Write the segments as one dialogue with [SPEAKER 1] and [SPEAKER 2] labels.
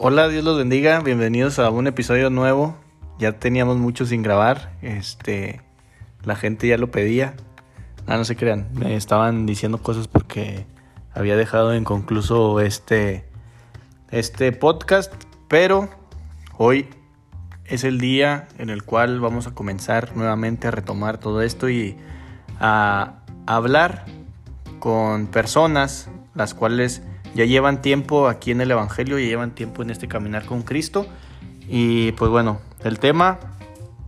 [SPEAKER 1] Hola, Dios los bendiga. Bienvenidos a un episodio nuevo. Ya teníamos mucho sin grabar. Este, la gente ya lo pedía. Ah, no se crean. Me estaban diciendo cosas porque había dejado inconcluso este, este podcast. Pero hoy es el día en el cual vamos a comenzar nuevamente a retomar todo esto y a hablar con personas las cuales ya llevan tiempo aquí en el Evangelio, ya llevan tiempo en este caminar con Cristo. Y pues bueno, el tema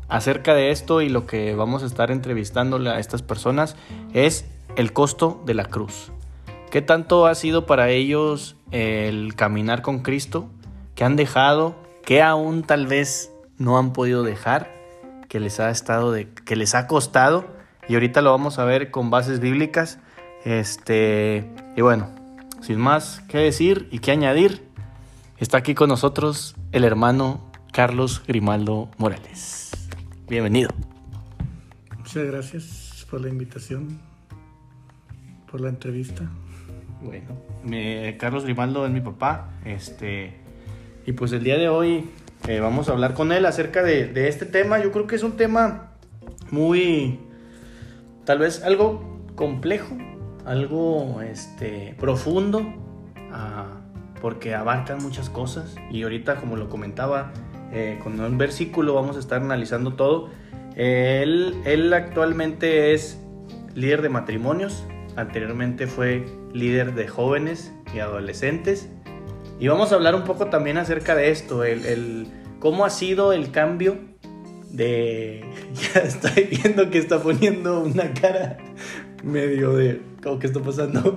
[SPEAKER 1] acerca de esto y lo que vamos a estar entrevistándole a estas personas es el costo de la cruz. ¿Qué tanto ha sido para ellos el caminar con Cristo? ¿Qué han dejado? ¿Qué aún tal vez no han podido dejar? ¿Que les ha estado de, que les ha costado? Y ahorita lo vamos a ver con bases bíblicas. Este, y bueno, sin más que decir y que añadir, está aquí con nosotros el hermano Carlos Grimaldo Morales. Bienvenido.
[SPEAKER 2] Muchas gracias por la invitación, por la entrevista.
[SPEAKER 1] Bueno, Carlos Grimaldo es mi papá, este, y pues el día de hoy eh, vamos a hablar con él acerca de, de este tema. Yo creo que es un tema muy, tal vez algo complejo, algo este, profundo, ah, porque abarcan muchas cosas. Y ahorita, como lo comentaba, eh, con un versículo vamos a estar analizando todo. él, él actualmente es líder de matrimonios, anteriormente fue líder de jóvenes y adolescentes. Y vamos a hablar un poco también acerca de esto, el, el cómo ha sido el cambio de... Ya estoy viendo que está poniendo una cara medio de ¿cómo que está pasando?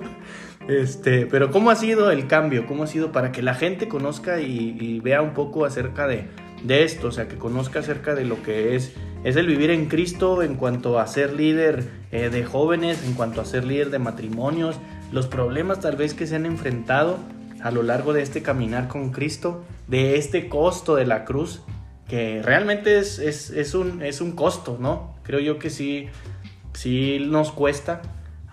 [SPEAKER 1] Este, pero ¿cómo ha sido el cambio? ¿Cómo ha sido para que la gente conozca y, vea un poco acerca de, de, esto? O sea, que conozca acerca de lo que es, es el vivir en Cristo en cuanto a ser líder eh, de jóvenes, en cuanto a ser líder de matrimonios, los problemas tal vez que se han enfrentado a lo largo de este caminar con Cristo, de este costo de la cruz, que realmente es, es, es un, es un costo, ¿no? Creo yo que sí sí nos cuesta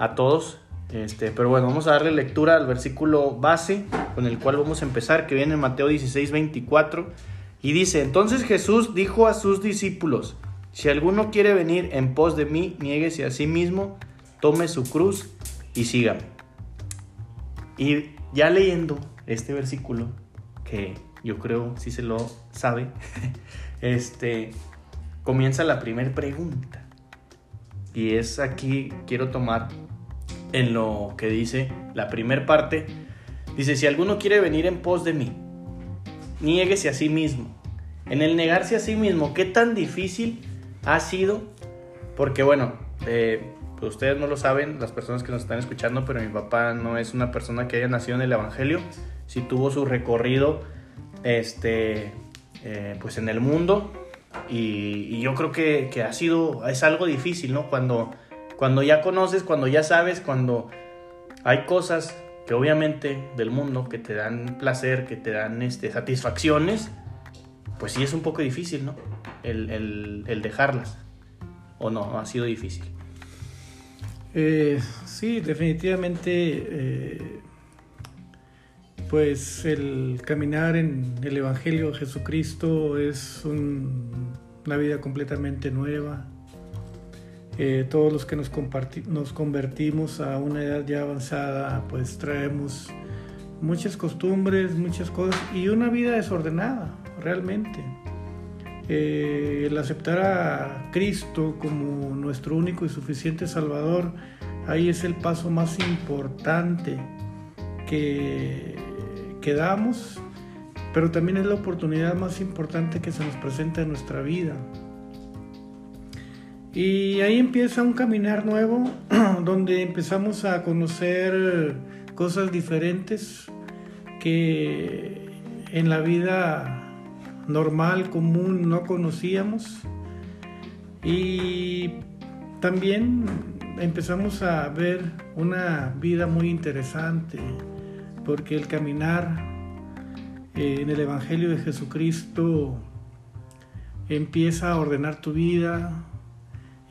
[SPEAKER 1] a todos. Este, pero bueno, vamos a darle lectura al versículo base con el cual vamos a empezar, que viene en Mateo 16, 24. Y dice, entonces Jesús dijo a sus discípulos, si alguno quiere venir en pos de mí, niéguese a sí mismo, tome su cruz y sígame. Y ya leyendo este versículo, que yo creo si se lo sabe, este, comienza la primera pregunta. Y es aquí, quiero tomar en lo que dice la primera parte. Dice, si alguno quiere venir en pos de mí, niéguese a sí mismo. En el negarse a sí mismo, ¿qué tan difícil ha sido? Porque bueno, eh, pues ustedes no lo saben, las personas que nos están escuchando, pero mi papá no es una persona que haya nacido en el Evangelio. Si tuvo su recorrido este, eh, pues en el mundo, y, yo creo que, que, ha sido, es algo difícil, ¿no? Cuando, cuando ya conoces, cuando ya sabes, cuando hay cosas que obviamente del mundo que te dan placer, que te dan este, satisfacciones, pues sí es un poco difícil, ¿no? El, el, dejarlas. ¿O no? ¿Ha sido difícil?
[SPEAKER 2] Eh, sí, definitivamente. Eh, pues el caminar en el Evangelio de Jesucristo es una vida completamente nueva. Eh, todos los que nos, nos convertimos a una edad ya avanzada, pues traemos muchas costumbres, muchas cosas y una vida desordenada, realmente. Eh, el aceptar a Cristo como nuestro único y suficiente Salvador, ahí es el paso más importante que que damos, pero también es la oportunidad más importante que se nos presenta en nuestra vida. Y ahí empieza un caminar nuevo donde empezamos a conocer cosas diferentes que en la vida normal, común, no conocíamos. Y también empezamos a ver una vida muy interesante, porque el caminar eh, en el Evangelio de Jesucristo empieza a ordenar tu vida,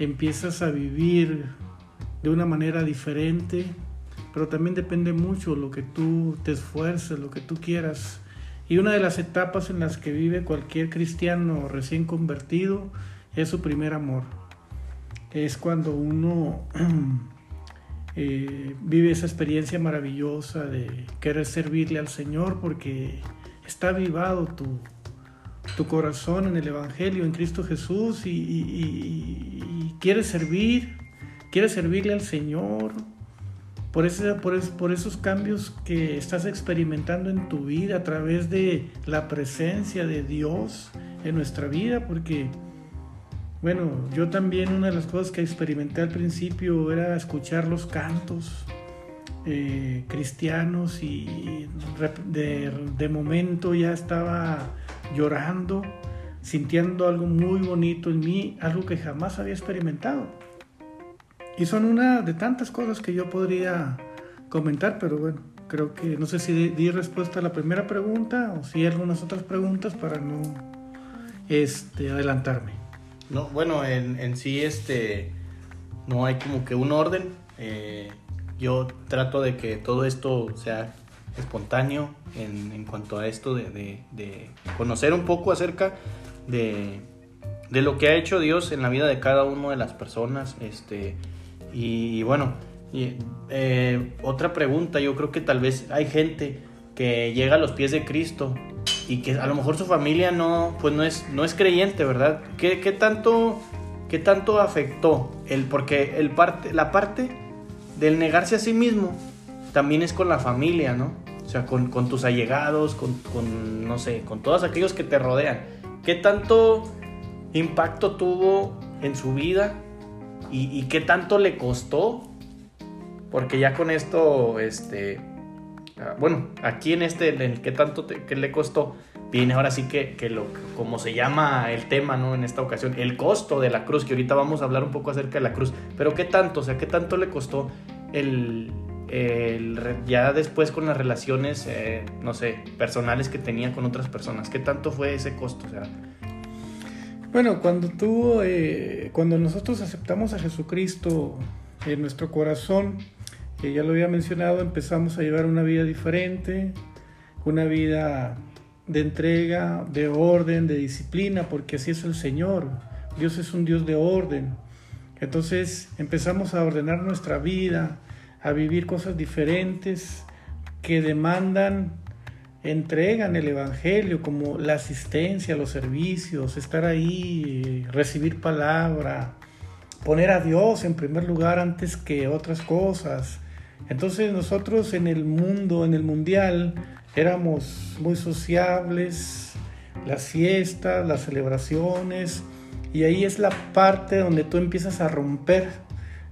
[SPEAKER 2] empiezas a vivir de una manera diferente, pero también depende mucho lo que tú te esfuerces, lo que tú quieras Y una de las etapas en las que vive cualquier cristiano recién convertido es su primer amor. Es cuando uno eh, vive esa experiencia maravillosa de querer servirle al Señor porque está avivado tu, tu corazón en el Evangelio, en Cristo Jesús y, quieres servir, quieres servirle al Señor, por, por, por, esos cambios que estás experimentando en tu vida a través de la presencia de Dios en nuestra vida, porque, bueno, yo también una de las cosas que experimenté al principio era escuchar los cantos eh, cristianos y de, de momento ya estaba llorando, sintiendo algo muy bonito en mí, algo que jamás había experimentado. Y son una de tantas cosas que yo podría comentar, pero bueno, creo que no sé si di respuesta a la primera pregunta o si hay algunas otras preguntas para no este, adelantarme.
[SPEAKER 1] No, bueno, en, en sí este, no hay como que un orden. Eh, yo trato de que todo esto sea espontáneo en, en cuanto a esto de, de, conocer un poco acerca de, de lo que ha hecho Dios en la vida de cada una de las personas. Este, y bueno, eh, otra pregunta, yo creo que tal vez hay gente que llega a los pies de Cristo y que a lo mejor su familia no, pues no es, no es creyente, ¿verdad? ¿Qué, tanto, qué tanto afectó? El, porque el parte, la parte del negarse a sí mismo también es con la familia, ¿no? O sea, con, tus allegados, con, con, no sé, con todos aquellos que te rodean. ¿Qué tanto impacto tuvo en su vida y, qué tanto le costó. Porque ya con esto, este, ah, bueno, aquí en este, en qué tanto que le costó, viene ahora sí que, que, lo, como se llama el tema, ¿no? En esta ocasión, el costo de la cruz, que ahorita vamos a hablar un poco acerca de la cruz, pero qué tanto, o sea, qué tanto le costó el, el ya después con las relaciones, eh, no sé, personales que tenía con otras personas, qué tanto fue ese costo, o sea,
[SPEAKER 2] bueno, cuando tú, eh, cuando nosotros aceptamos a Jesucristo en nuestro corazón, que ya lo había mencionado, empezamos a llevar una vida diferente, una vida de entrega, de orden, de disciplina, porque así es el Señor. Dios es un Dios de orden. Entonces empezamos a ordenar nuestra vida, a vivir cosas diferentes que demandan entregan el Evangelio como la asistencia, los servicios, estar ahí, recibir palabra, poner a Dios en primer lugar antes que otras cosas. Entonces nosotros en el mundo, en el mundial, éramos muy sociables, las fiestas, las celebraciones, y ahí es la parte donde tú empiezas a romper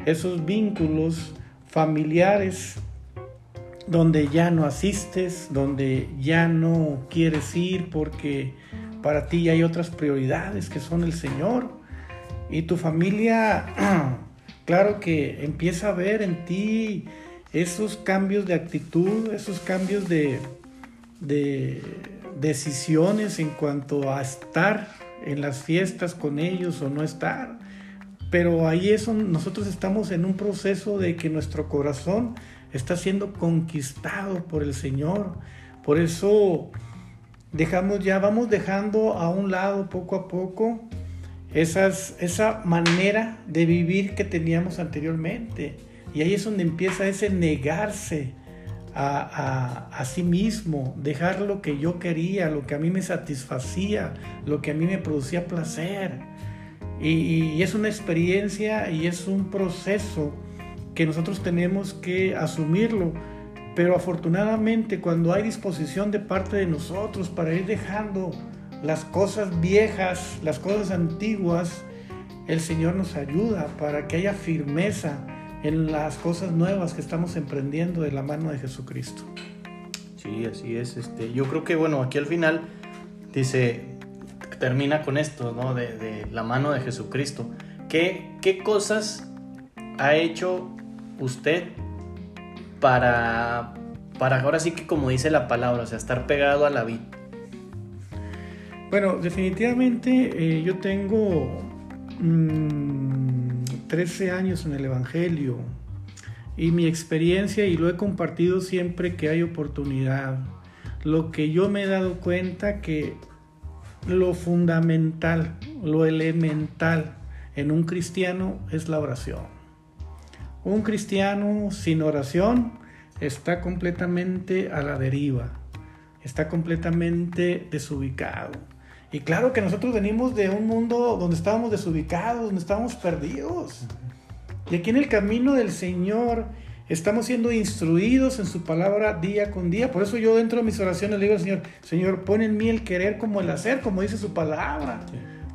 [SPEAKER 2] esos vínculos familiares donde ya no asistes, donde ya no quieres ir porque para ti hay otras prioridades que son el Señor. Y tu familia, claro que empieza a ver en ti esos cambios de actitud, esos cambios de, de decisiones en cuanto a estar en las fiestas con ellos o no estar. Pero ahí eso, nosotros estamos en un proceso de que nuestro corazón está siendo conquistado por el Señor. Por eso dejamos ya, vamos dejando a un lado poco a poco esas, esa manera de vivir que teníamos anteriormente. Y ahí es donde empieza ese negarse a, a, sí mismo, dejar lo que yo quería, lo que a mí me satisfacía, lo que a mí me producía placer. Y, y es una experiencia y es un proceso que nosotros tenemos que asumirlo. Pero afortunadamente cuando hay disposición de parte de nosotros para ir dejando las cosas viejas, las cosas antiguas, el Señor nos ayuda para que haya firmeza en las cosas nuevas que estamos emprendiendo de la mano de Jesucristo.
[SPEAKER 1] Sí, así es. Este, yo creo que bueno, aquí al final dice, termina con esto, ¿no? De, la mano de Jesucristo. ¿Qué, ¿Qué cosas ha hecho usted para, para ahora sí que como dice la palabra, o sea, estar pegado a la vida?
[SPEAKER 2] Bueno, definitivamente eh, yo tengo 13 mm, años en el Evangelio y mi experiencia, y lo he compartido siempre que hay oportunidad, lo que yo me he dado cuenta que lo fundamental, lo elemental en un cristiano es la oración. Un cristiano sin oración está completamente a la deriva, está completamente desubicado. Y claro que nosotros venimos de un mundo donde estábamos desubicados, donde estábamos perdidos. Y aquí en el camino del Señor estamos siendo instruidos en su palabra día con día. Por eso yo dentro de mis oraciones le digo al Señor, Señor, pon en mí el querer como el hacer, como dice su palabra.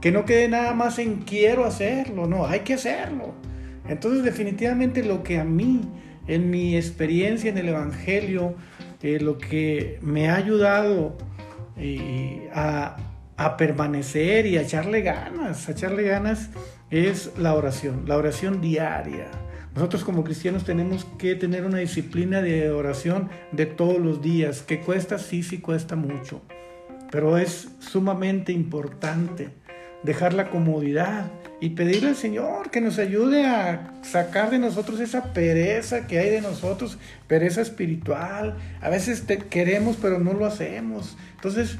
[SPEAKER 2] Que no quede nada más en quiero hacerlo, no, hay que hacerlo. Entonces definitivamente lo que a mí, en mi experiencia en el Evangelio, eh, lo que me ha ayudado eh, a a permanecer y a echarle ganas, a echarle ganas es la oración, la oración diaria. Nosotros como cristianos tenemos que tener una disciplina de oración de todos los días, que cuesta, sí, sí cuesta mucho, pero es sumamente importante dejar la comodidad y pedirle al Señor que nos ayude a sacar de nosotros esa pereza que hay de nosotros, pereza espiritual. A veces te queremos pero no lo hacemos. Entonces,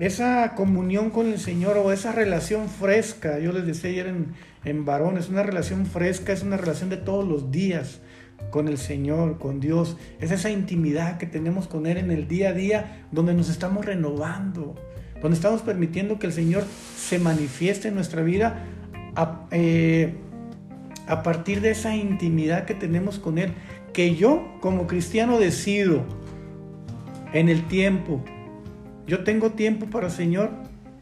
[SPEAKER 2] esa comunión con el Señor o esa relación fresca, yo les decía ayer en, en varón, es una relación fresca, es una relación de todos los días con el Señor, con Dios, es esa intimidad que tenemos con Él en el día a día, donde nos estamos renovando, donde estamos permitiendo que el Señor se manifieste en nuestra vida a, eh, partir de esa intimidad que tenemos con Él, que yo como cristiano decido en el tiempo, yo tengo tiempo para el Señor.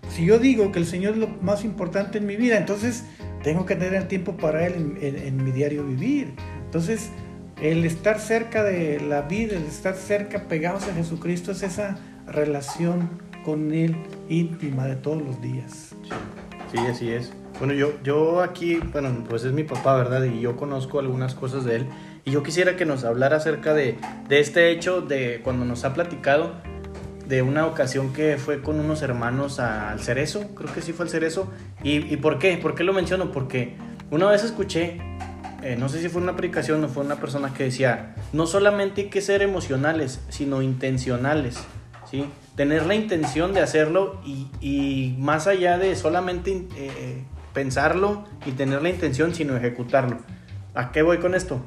[SPEAKER 2] Si yo digo que el Señor es lo más importante en mi vida, entonces tengo que tener tiempo para Él en, mi diario vivir. Entonces, el estar cerca de la vida, el estar cerca, pegados a Jesucristo, es esa relación con Él íntima de todos los días.
[SPEAKER 1] Sí, así es. Bueno, yo, yo aquí, bueno, pues es mi papá, ¿verdad? Y yo conozco algunas cosas de él. Y yo quisiera que nos hablara acerca de, de este hecho de cuando nos ha platicado de una ocasión que fue con unos hermanos al Cerezo, creo que sí fue al Cerezo. ¿Y, por qué? ¿Por qué lo menciono? Porque una vez escuché, eh, no sé si fue una predicación o fue una persona que decía, no solamente hay que ser emocionales, sino intencionales, ¿sí? Tener la intención de hacerlo y, más allá de solamente eh, pensarlo y tener la intención, sino ejecutarlo. ¿A qué voy con esto?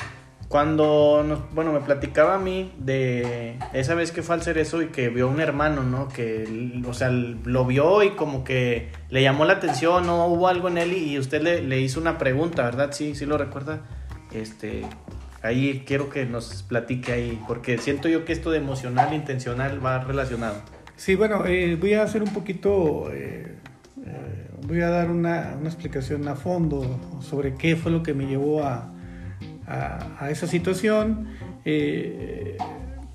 [SPEAKER 1] Cuando, nos, bueno, me platicaba a mí de esa vez que fue al cerezo y que vio a un hermano, ¿no? Que, o sea, lo vio y como que le llamó la atención, ¿no? Hubo algo en él y, usted le, le, hizo una pregunta, ¿verdad? Sí, sí lo recuerda. Este, ahí quiero que nos platique ahí, porque siento yo que esto de emocional intencional va relacionado.
[SPEAKER 2] Sí, bueno, eh, voy a hacer un poquito, eh, eh, voy a dar una, una explicación a fondo sobre qué fue lo que me llevó a a, esa situación. Eh,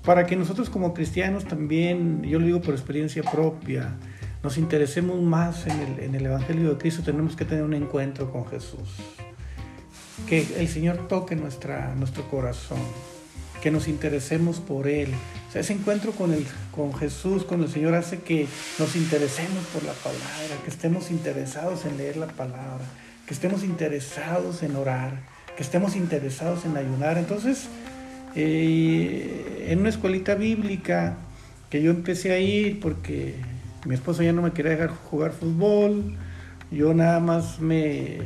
[SPEAKER 2] para que nosotros como cristianos también, yo lo digo por experiencia propia, nos interesemos más en el, Evangelio de Cristo, tenemos que tener un encuentro con Jesús. Que el Señor toque nuestra, nuestro corazón, que nos interesemos por Él. O sea, ese encuentro con, el, con Jesús, con el Señor, hace que nos interesemos por la palabra, que estemos interesados en leer la palabra, que estemos interesados en orar que estemos interesados en ayunar. Entonces, eh, en una escuelita bíblica que yo empecé a ir porque mi esposo ya no me quería dejar jugar fútbol, yo nada más me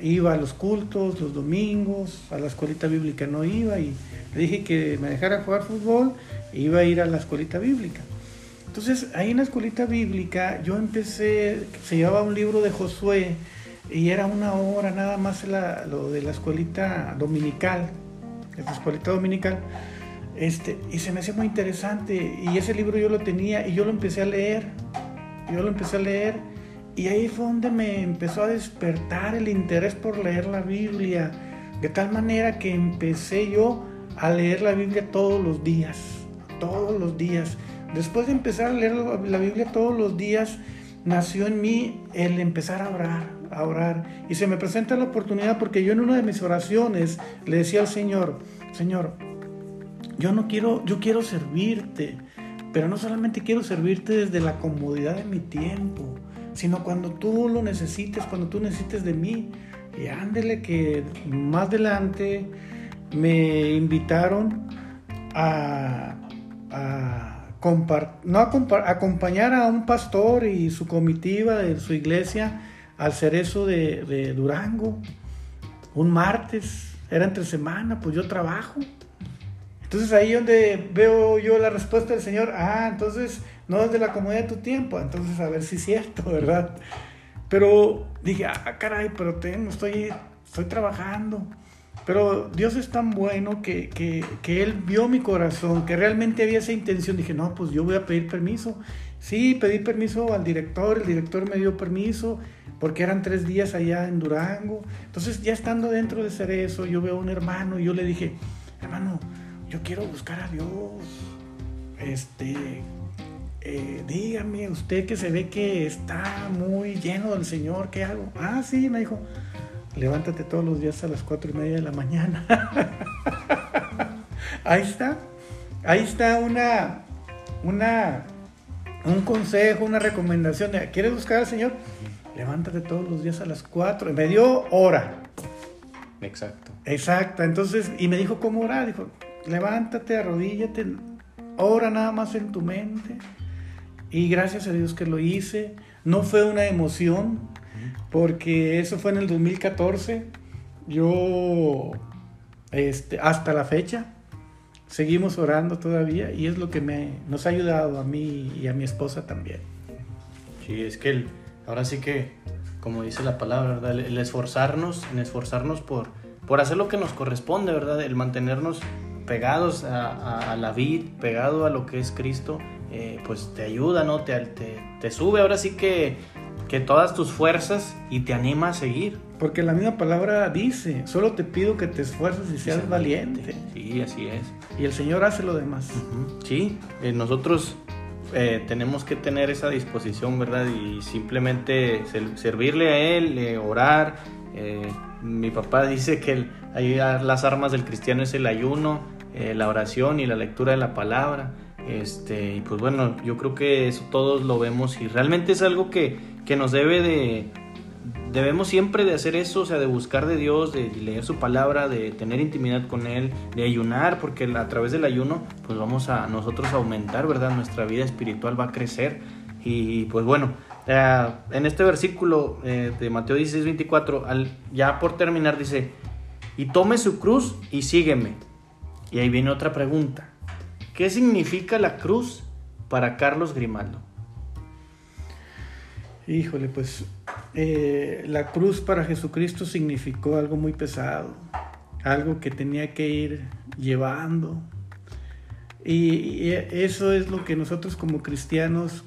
[SPEAKER 2] iba a los cultos los domingos, a la escuelita bíblica no iba y le dije que me dejara jugar fútbol e iba a ir a la escuelita bíblica. Entonces, ahí en la escuelita bíblica yo empecé, se llevaba un libro de Josué, y era una hora nada más lo de la escuelita dominical, la escuelita dominical, este, y se me hacía muy interesante, y ese libro yo lo tenía y yo lo empecé a leer, yo lo empecé a leer, y ahí fue donde me empezó a despertar el interés por leer la Biblia, de tal manera que empecé yo a leer la Biblia todos los días, todos los días. Después de empezar a leer la Biblia todos los días, nació en mí el empezar a orar, a orar. Y se me presenta la oportunidad porque yo en una de mis oraciones le decía al Señor, Señor, yo no quiero, yo quiero servirte, pero no solamente quiero servirte desde la comodidad de mi tiempo, sino cuando tú lo necesites, cuando tú necesites de mí. Y ándele que más adelante me invitaron a, a no acompañar a un pastor y su comitiva de su iglesia al cerezo de, de Durango un martes, era entre semana, pues yo trabajo. Entonces ahí donde veo yo la respuesta del Señor, ah, entonces no es de la comodidad de tu tiempo, entonces a ver si es cierto, ¿verdad? Pero dije, ah, caray, pero tengo, estoy, estoy trabajando. Pero Dios es tan bueno que, que, Él vio mi corazón, que realmente había esa intención. Dije, no, pues yo voy a pedir permiso. Sí, pedí permiso al director, el director me dio permiso, porque eran tres días allá en Durango. Entonces, ya estando dentro de Cerezo, yo veo a un hermano y yo le dije, hermano, yo quiero buscar a Dios. Este, eh, dígame, usted que se ve que está muy lleno del Señor, ¿qué hago? Ah, sí, me dijo, levántate todos los días a las cuatro y media de la mañana. ahí está, ahí está una, una, un consejo, una recomendación. ¿Quieres buscar al Señor? Levántate todos los días a las cuatro. Me dio hora.
[SPEAKER 1] Exacto.
[SPEAKER 2] Exacto. Entonces, y me dijo cómo orar. Dijo, levántate, arrodíllate, ora nada más en tu mente. Y gracias a Dios que lo hice. No fue una emoción, porque eso fue en el 2014. Yo, este, hasta la fecha, seguimos orando todavía y es lo que me, nos ha ayudado a mí y a mi esposa también.
[SPEAKER 1] Sí, es que ahora sí que, como dice la palabra, ¿verdad? El, esforzarnos, en esforzarnos por, por hacer lo que nos corresponde, ¿verdad? El mantenernos pegados a, la vid, pegado a lo que es Cristo, eh, pues te ayuda, ¿no? Te, te, te, sube ahora sí que que todas tus fuerzas y te anima a seguir.
[SPEAKER 2] Porque la misma palabra dice, solo te pido que te esfuerces y seas valiente.
[SPEAKER 1] Sí, así es.
[SPEAKER 2] Y el Señor hace lo demás.
[SPEAKER 1] Sí, eh, nosotros eh, tenemos que tener esa disposición, ¿verdad? Y simplemente servirle a Él, eh, orar. mi papá dice que las armas del cristiano es el ayuno, la oración y la lectura de la palabra. Este, y pues bueno, yo creo que eso todos lo vemos y realmente es algo que, que nos debe de, debemos siempre de hacer eso, o sea, de buscar de Dios, de leer su palabra, de tener intimidad con Él, de ayunar, porque a través del ayuno, pues vamos a nosotros aumentar, ¿verdad? Nuestra vida espiritual va a crecer. Y pues bueno, eh, en este versículo eh, de Mateo 16, 24, al, ya por terminar dice, y tome su cruz y sígueme. Y ahí viene otra pregunta. ¿Qué significa la cruz para Carlos Grimaldo?
[SPEAKER 2] Híjole, pues eh, la cruz para Jesucristo significó algo muy pesado, algo que tenía que ir llevando. Y, eso es lo que nosotros como cristianos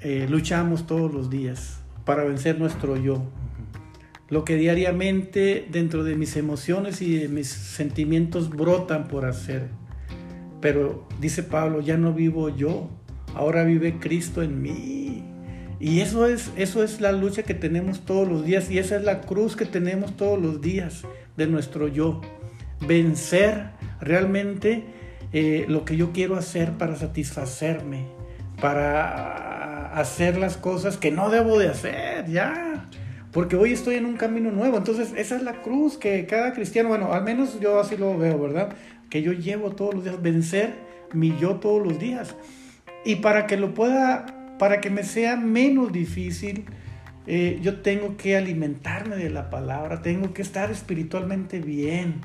[SPEAKER 2] eh, luchamos todos los días para vencer nuestro yo. Lo que diariamente dentro de mis emociones y de mis sentimientos brotan por hacer. Pero dice Pablo, ya no vivo yo, ahora vive Cristo en mí. Y eso es, eso es la lucha que tenemos todos los días y esa es la cruz que tenemos todos los días de nuestro yo. Vencer realmente eh, lo que yo quiero hacer para satisfacerme, para hacer las cosas que no debo de hacer, ya. Porque hoy estoy en un camino nuevo. Entonces, esa es la cruz que cada cristiano, bueno, al menos yo así lo veo, ¿verdad? Que yo llevo todos los días, vencer mi yo todos los días. Y para que lo pueda para que me sea menos difícil, eh, yo tengo que alimentarme de la palabra, tengo que estar espiritualmente bien,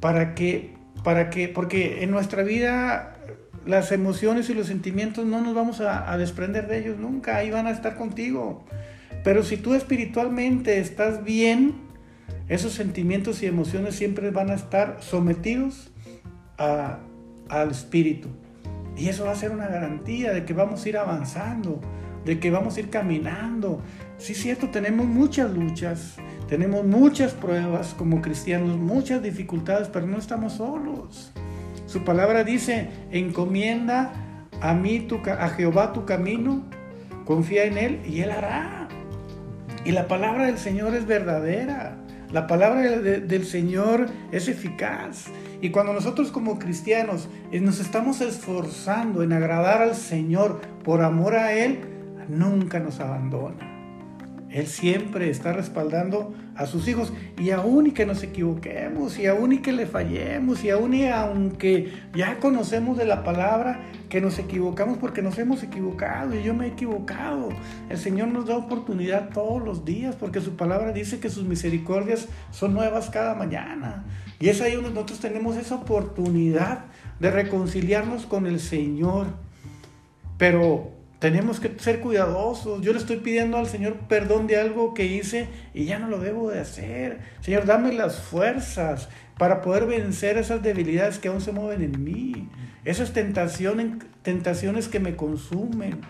[SPEAKER 2] para que, para que, porque en nuestra vida las emociones y los sentimientos no nos vamos a, a desprender de ellos nunca, ahí van a estar contigo. Pero si tú espiritualmente estás bien, esos sentimientos y emociones siempre van a estar sometidos a, al espíritu. Y eso va a ser una garantía de que vamos a ir avanzando, de que vamos a ir caminando. Sí, cierto, tenemos muchas luchas, tenemos muchas pruebas como cristianos, muchas dificultades, pero no estamos solos. Su palabra dice, encomienda a mí, tu, a Jehová tu camino, confía en Él y Él hará. Y la palabra del Señor es verdadera. La palabra del Señor es eficaz. Y cuando nosotros como cristianos eh, nos estamos esforzando en agradar al Señor por amor a Él, nunca nos abandona. Él siempre está respaldando a sus hijos y aún y que nos equivoquemos y aún y que le fallemos y aún y aunque ya conocemos de la palabra, que nos equivocamos porque nos hemos equivocado y yo me he equivocado. El Señor nos da oportunidad todos los días porque su palabra dice que sus misericordias son nuevas cada mañana. Y es ahí donde nosotros tenemos esa oportunidad de reconciliarnos con el Señor. Pero tenemos que ser cuidadosos. Yo le estoy pidiendo al Señor perdón de algo que hice y ya no lo debo de hacer. Señor, dame las fuerzas para poder vencer esas debilidades que aún se mueven en mí. Esas tentaciones, tentaciones que me consumen.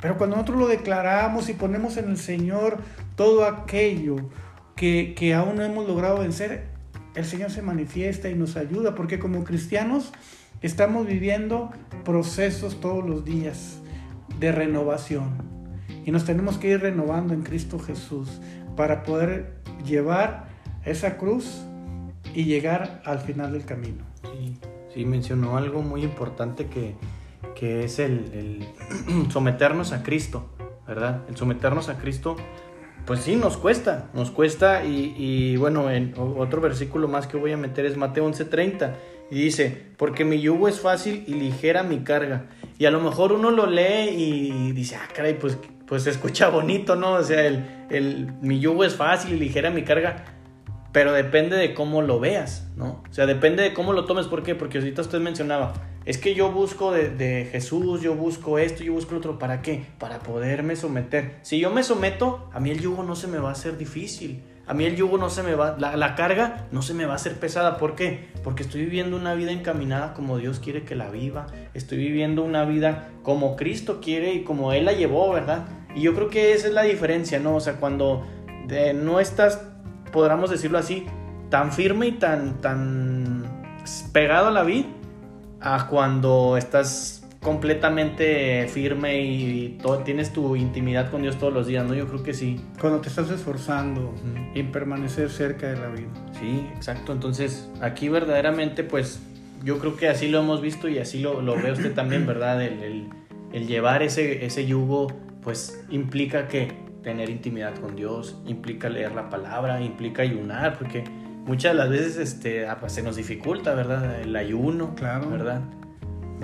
[SPEAKER 2] Pero cuando nosotros lo declaramos y ponemos en el Señor todo aquello que, que aún no hemos logrado vencer, el Señor se manifiesta y nos ayuda, porque como cristianos estamos viviendo procesos todos los días de renovación. Y nos tenemos que ir renovando en Cristo Jesús para poder llevar esa cruz y llegar al final del camino.
[SPEAKER 1] Sí, mencionó algo muy importante que, que es el, el someternos a Cristo, ¿verdad? El someternos a Cristo pues sí, nos cuesta, nos cuesta y, y, bueno, en otro versículo más que voy a meter es Mateo 11:30 y dice, porque mi yugo es fácil y ligera mi carga. Y a lo mejor uno lo lee y dice, ah, caray, pues, pues se escucha bonito, ¿no? O sea, el, el, mi yugo es fácil y ligera mi carga, pero depende de cómo lo veas, ¿no? O sea, depende de cómo lo tomes, ¿por qué? Porque ahorita usted mencionaba, es que yo busco de, Jesús, yo busco esto, yo busco otro. ¿Para qué? Para poderme someter. Si yo me someto, a mí el yugo no se me va a hacer difícil. A mí el yugo no se me va, la, la, carga no se me va a hacer pesada. ¿Por qué? Porque estoy viviendo una vida encaminada como Dios quiere que la viva. Estoy viviendo una vida como Cristo quiere y como Él la llevó, ¿verdad? Y yo creo que esa es la diferencia, ¿no? O sea, cuando de, no estás, podríamos decirlo así, tan firme y tan, tan pegado a la vida a cuando estás completamente firme y todo, tienes tu intimidad con Dios todos los días, ¿no? Yo creo que sí.
[SPEAKER 2] Cuando te estás esforzando uh -huh. en permanecer cerca de la vida.
[SPEAKER 1] Sí, exacto. Entonces, aquí verdaderamente, pues, yo creo que así lo hemos visto y así lo, lo ve usted también, ¿verdad? El, el, el, llevar ese, ese yugo, pues, implica que tener intimidad con Dios, implica leer la palabra, implica ayunar, porque muchas de las veces este, pues, se nos dificulta, ¿verdad? El ayuno,
[SPEAKER 2] claro.
[SPEAKER 1] ¿verdad?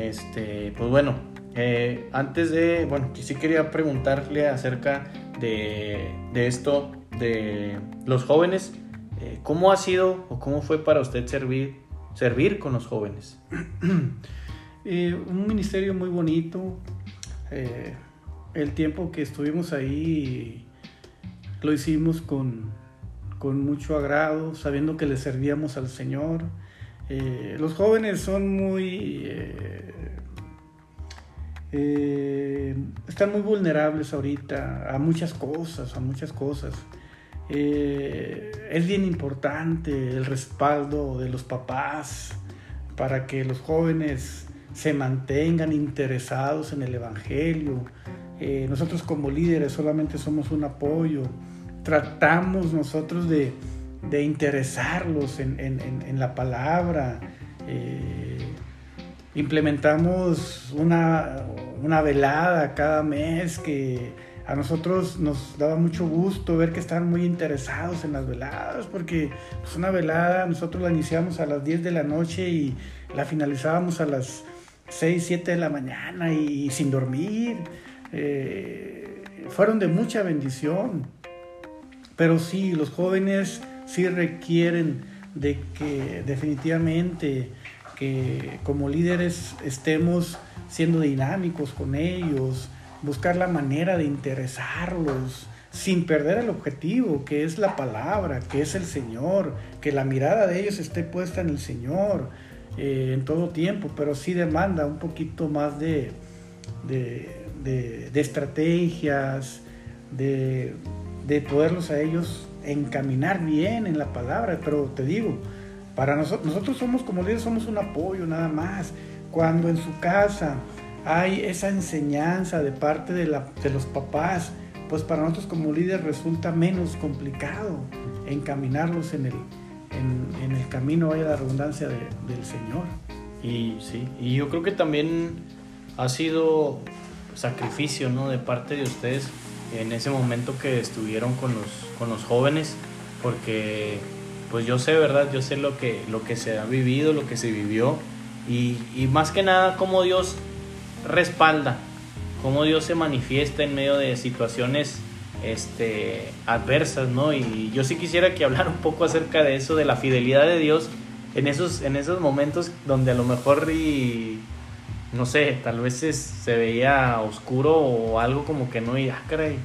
[SPEAKER 1] Este, pues bueno, eh, antes de, bueno, sí quería preguntarle acerca de, de esto, de los jóvenes, eh, ¿cómo ha sido o cómo fue para usted servir, servir con los jóvenes?
[SPEAKER 2] eh, un ministerio muy bonito, el tiempo que estuvimos ahí lo hicimos con, con mucho agrado, sabiendo que le servíamos al Señor. Eh, los jóvenes son muy... Eh, eh, están muy vulnerables ahorita a muchas cosas, a muchas cosas. es bien importante el respaldo de los papás para que los jóvenes se mantengan interesados en el Evangelio. nosotros como líderes solamente somos un apoyo tratamos nosotros de, de interesarlos en, en, en, la palabra. Eh, implementamos una, una, velada cada mes que a nosotros nos daba mucho gusto ver que estaban muy interesados en las veladas, porque pues una velada nosotros la iniciamos a las 10 de la noche y la finalizábamos a las 6, 7 de la mañana y, sin dormir. Eh, fueron de mucha bendición. Pero sí, los jóvenes sí requieren de que definitivamente que como líderes estemos siendo dinámicos con ellos, buscar la manera de interesarlos sin perder el objetivo, que es la palabra, que es el Señor, que la mirada de ellos esté puesta en el Señor eh, en todo tiempo, pero sí demanda un poquito más de, de, de, de estrategias, de de poderlos a ellos encaminar bien en la palabra. Pero te digo, para nosotros, nosotros somos como líderes, somos un apoyo nada más. Cuando en su casa hay esa enseñanza de parte de, la, de los papás, pues para nosotros como líderes resulta menos complicado encaminarlos en el, en, en el camino, vaya la redundancia de, del Señor.
[SPEAKER 1] Y sí, y yo creo que también ha sido sacrificio, ¿no? De parte de ustedes en ese momento que estuvieron con los, con los jóvenes, porque pues yo sé, ¿verdad? Yo sé lo que, lo que se ha vivido, lo que se vivió, y, y más que nada cómo Dios respalda, cómo Dios se manifiesta en medio de situaciones este, adversas, ¿no? Y yo sí quisiera que hablara un poco acerca de eso, de la fidelidad de Dios en esos, en esos momentos donde a lo mejor y no sé, tal vez se, veía oscuro o algo como que no, y ah, caray,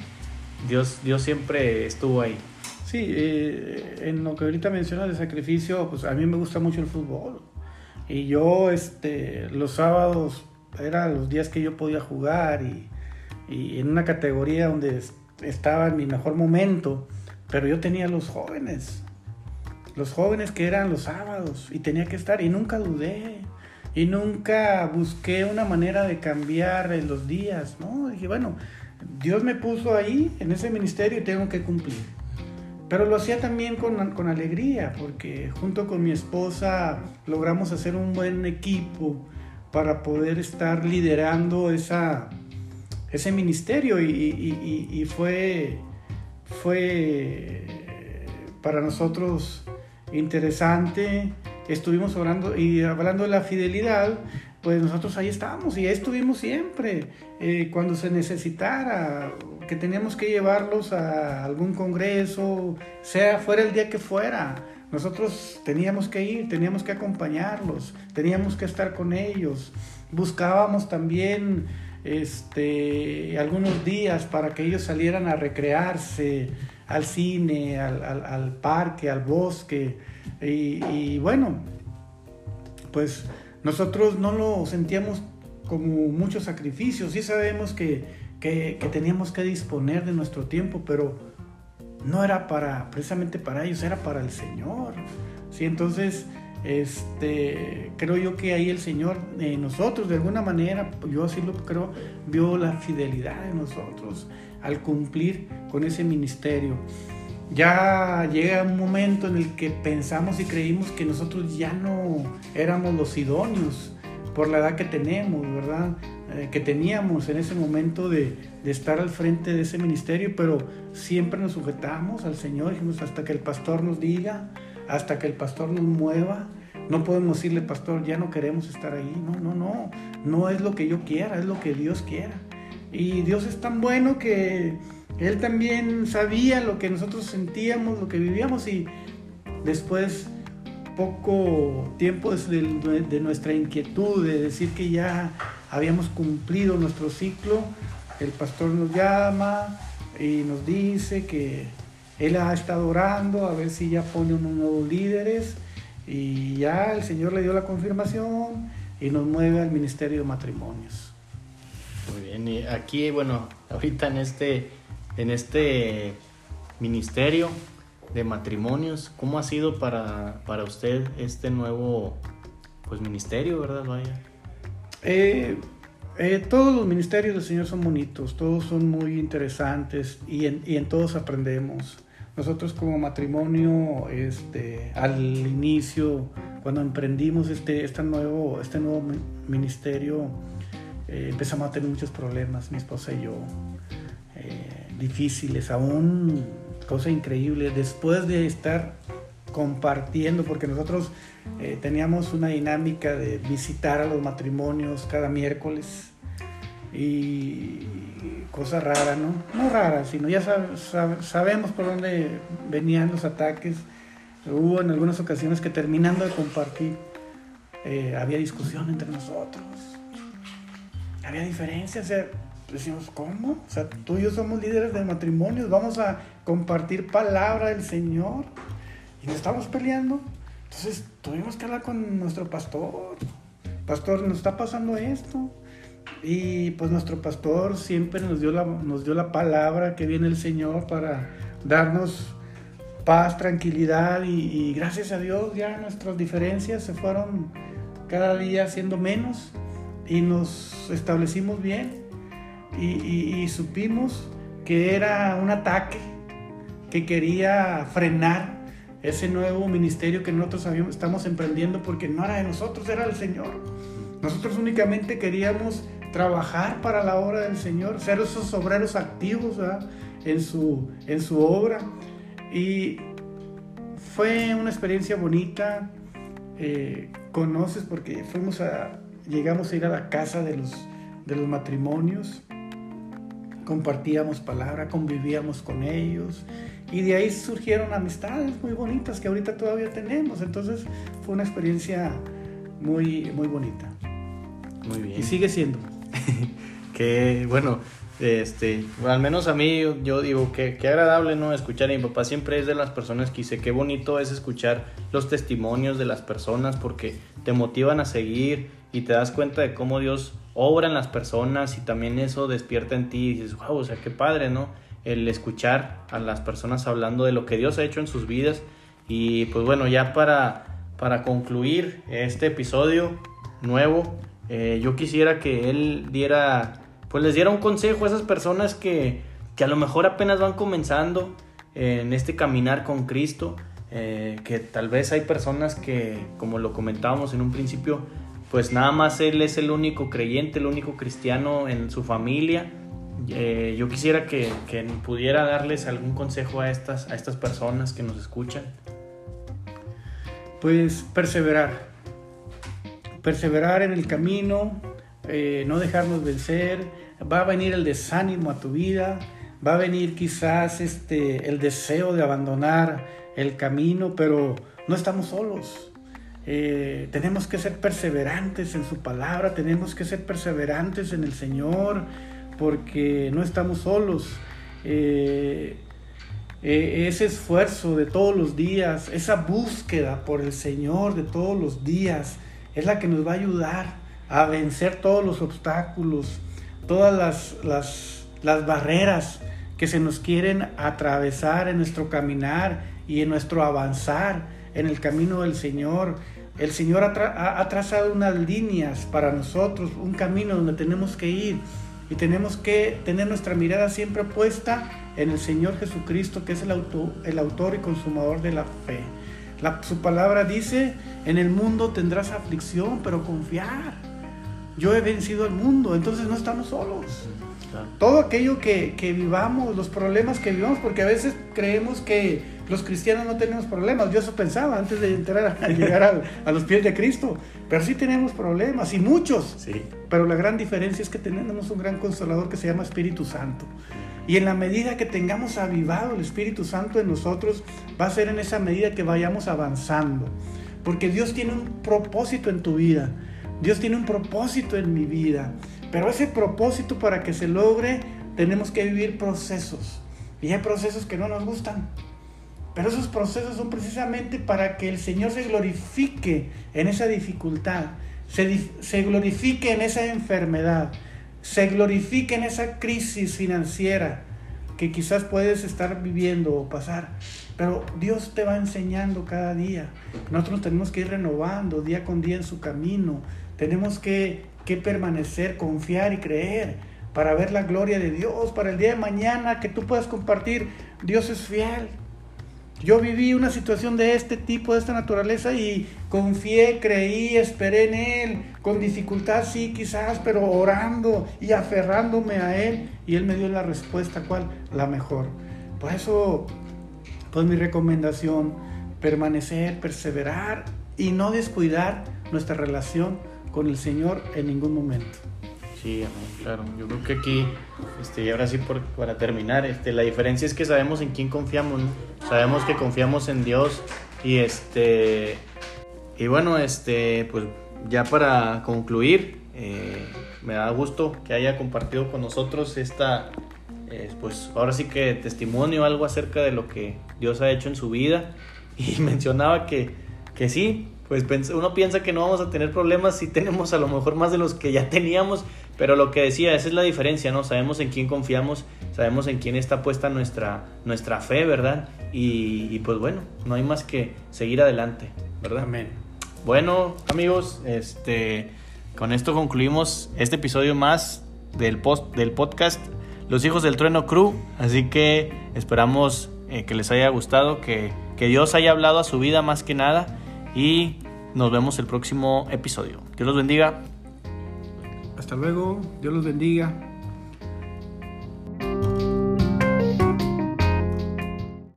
[SPEAKER 1] Dios, Dios siempre estuvo ahí.
[SPEAKER 2] Sí, eh, en lo que ahorita mencionas de sacrificio, pues a mí me gusta mucho el fútbol. Y yo, este, los sábados eran los días que yo podía jugar y, y en una categoría donde estaba en mi mejor momento, pero yo tenía los jóvenes, los jóvenes que eran los sábados y tenía que estar y nunca dudé y nunca busqué una manera de cambiar los días, ¿no? Dije, bueno, Dios me puso ahí en ese ministerio y tengo que cumplir. Pero lo hacía también con, con alegría, porque junto con mi esposa logramos hacer un buen equipo para poder estar liderando esa, ese ministerio y, y, y, fue, fue para nosotros interesante. Estuvimos hablando y hablando de la fidelidad, pues nosotros ahí estábamos y ahí estuvimos siempre. Eh, cuando se necesitara, que teníamos que llevarlos a algún congreso, sea fuera el día que fuera, nosotros teníamos que ir, teníamos que acompañarlos, teníamos que estar con ellos. Buscábamos también este, algunos días para que ellos salieran a recrearse al cine, al, parque, al bosque. Y, bueno, pues nosotros no lo sentíamos como mucho sacrificio. Sí sabemos que, que, teníamos que disponer de nuestro tiempo, pero no era para precisamente para ellos, era para el Señor. ¿sí? Entonces, este, creo yo que ahí el Señor, eh, nosotros de alguna manera, yo así lo creo, vio la fidelidad de nosotros al cumplir con ese ministerio. Ya llega un momento en el que pensamos y creímos que nosotros ya no éramos los idóneos por la edad que tenemos, ¿verdad? Eh, que teníamos en ese momento de, de, estar al frente de ese ministerio, pero siempre nos sujetamos al Señor, dijimos hasta que el pastor nos diga, hasta que el pastor nos mueva. No podemos decirle, pastor, ya no queremos estar ahí. No, no, no. No es lo que yo quiera, es lo que Dios quiera. Y Dios es tan bueno que Él también sabía lo que nosotros sentíamos, lo que vivíamos y después poco tiempo de, nuestra inquietud, de decir que ya habíamos cumplido nuestro ciclo, el pastor nos llama y nos dice que él ha estado orando a ver si ya pone unos nuevos líderes y ya el Señor le dio la confirmación y nos mueve al Ministerio de Matrimonios.
[SPEAKER 1] Muy bien, y aquí, bueno, ahorita en este, en este ministerio de matrimonios, ¿cómo ha sido para, para usted este nuevo pues ministerio, verdad? Vaya.
[SPEAKER 2] Eh, eh, todos los ministerios del Señor son bonitos, todos son muy interesantes y en, y en todos aprendemos. Nosotros como matrimonio, este, al inicio, cuando emprendimos este, este, nuevo, este nuevo ministerio, eh, empezamos a tener muchos problemas, mi esposa y yo, eh, difíciles, aún cosa increíble, después de estar compartiendo, porque nosotros eh, teníamos una dinámica de visitar a los matrimonios cada miércoles y cosa rara, ¿no? No rara, sino ya sabemos por dónde venían los ataques. Hubo en algunas ocasiones que terminando de compartir había discusión entre nosotros había diferencias. O sea, decimos, ¿cómo? O sea, tú y yo somos líderes de matrimonios, vamos a compartir palabra del Señor y nos estamos peleando. Entonces tuvimos que hablar con nuestro pastor. Pastor, nos está pasando esto. Y pues nuestro pastor siempre nos dio la, nos dio la palabra que viene el Señor para darnos paz, tranquilidad y, y gracias a Dios ya nuestras diferencias se fueron cada día siendo menos y nos establecimos bien y, supimos que era un ataque que quería frenar ese nuevo ministerio que nosotros estamos emprendiendo porque no era de nosotros, era del Señor. Nosotros únicamente queríamos trabajar para la obra del Señor, ser esos obreros activos en su, en su obra. Y fue una experiencia bonita. Eh, conoces porque fuimos a, llegamos a ir a la casa de los, de los matrimonios, compartíamos palabra, convivíamos con ellos y de ahí surgieron amistades muy bonitas que ahorita todavía tenemos. Entonces fue una experiencia muy, muy bonita.
[SPEAKER 1] Muy bien.
[SPEAKER 2] Y sigue siendo.
[SPEAKER 1] que bueno, este, al menos a mí yo, digo que qué agradable no escuchar a mi papá siempre es de las personas que dice qué bonito es escuchar los testimonios de las personas porque te motivan a seguir y te das cuenta de cómo Dios obra en las personas y también eso despierta en ti y dices, wow, o sea, qué padre, ¿no? El escuchar a las personas hablando de lo que Dios ha hecho en sus vidas y pues bueno, ya para, para concluir este episodio nuevo, eh, yo quisiera que él diera pues les diera un consejo a esas personas que, a lo mejor apenas van comenzando en este caminar con Cristo, eh, que tal vez hay personas que, como lo comentábamos en un principio, pues nada más Él es el único creyente, el único cristiano en su familia. Eh, yo quisiera que, pudiera darles algún consejo a estas, a estas personas que nos escuchan.
[SPEAKER 2] Pues perseverar, perseverar en el camino, eh, no dejarnos vencer, va a venir el desánimo a tu vida, va a venir quizás este, el deseo de abandonar el camino, pero no estamos solos. Eh, tenemos que ser perseverantes en su palabra, tenemos que ser perseverantes en el Señor, porque no estamos solos. Eh, eh, ese esfuerzo de todos los días, esa búsqueda por el Señor de todos los días, es la que nos va a ayudar a vencer todos los obstáculos, todas las, las, barreras que se nos quieren atravesar en nuestro caminar y en nuestro avanzar en el camino del Señor. El Señor ha, trazado unas líneas para nosotros, un camino donde tenemos que ir y tenemos que tener nuestra mirada siempre puesta en el Señor Jesucristo, que es el autor, el autor y consumador de la fe. su palabra dice, en el mundo tendrás aflicción, pero confiar yo he vencido al mundo, entonces no estamos solos. Todo aquello que, vivamos, los problemas que vivamos, porque a veces creemos que los cristianos no tenemos problemas. Yo eso pensaba antes de entrar a, llegar a, los pies de Cristo. Pero sí tenemos problemas y muchos.
[SPEAKER 1] Sí.
[SPEAKER 2] Pero la gran diferencia es que tenemos un gran consolador que se llama Espíritu Santo. Y en la medida que tengamos avivado el Espíritu Santo en nosotros, va a ser en esa medida que vayamos avanzando. Porque Dios tiene un propósito en tu vida. Dios tiene un propósito en mi vida, pero ese propósito para que se logre tenemos que vivir procesos. Y hay procesos que no nos gustan, pero esos procesos son precisamente para que el Señor se glorifique en esa dificultad, se, se glorifique en esa enfermedad, se glorifique en esa crisis financiera que quizás puedes estar viviendo o pasar. Pero Dios te va enseñando cada día. Nosotros tenemos que ir renovando día con día en su camino, tenemos que, permanecer, confiar y creer para ver la gloria de Dios, para el día de mañana que tú puedas compartir. Dios es fiel. Yo viví una situación de este tipo, de esta naturaleza y confié, creí, esperé en Él, con dificultad sí quizás, pero orando y aferrándome a Él y Él me dio la respuesta, ¿cuál? La mejor. Por eso, pues mi recomendación, permanecer, perseverar y no descuidar nuestra relación con el Señor en ningún momento.
[SPEAKER 1] Sí, claro. Yo creo que aquí, este, y ahora sí por, para terminar, este, la diferencia es que sabemos en quién confiamos, ¿no? Sabemos que confiamos en Dios y este, y bueno, este, pues ya para concluir, eh, me da gusto que haya compartido con nosotros esta, eh, pues ahora sí que testimonio, algo acerca de lo que Dios ha hecho en su vida y mencionaba que, que sí, pues uno piensa que no vamos a tener problemas si tenemos a lo mejor más de los que ya teníamos, pero lo que decía, esa es la diferencia, ¿no? Sabemos en quién confiamos, sabemos en quién está puesta nuestra, nuestra fe, ¿verdad? Y, pues bueno, no hay más que seguir adelante, ¿verdad?
[SPEAKER 2] Amén.
[SPEAKER 1] Bueno, amigos, este, con esto concluimos este episodio más del, post, del podcast Los Hijos del Trueno Crew, así que esperamos eh, que les haya gustado, que, que Dios haya hablado a su vida más que nada y nos vemos el próximo episodio. Dios los bendiga.
[SPEAKER 2] Hasta luego, Dios los bendiga.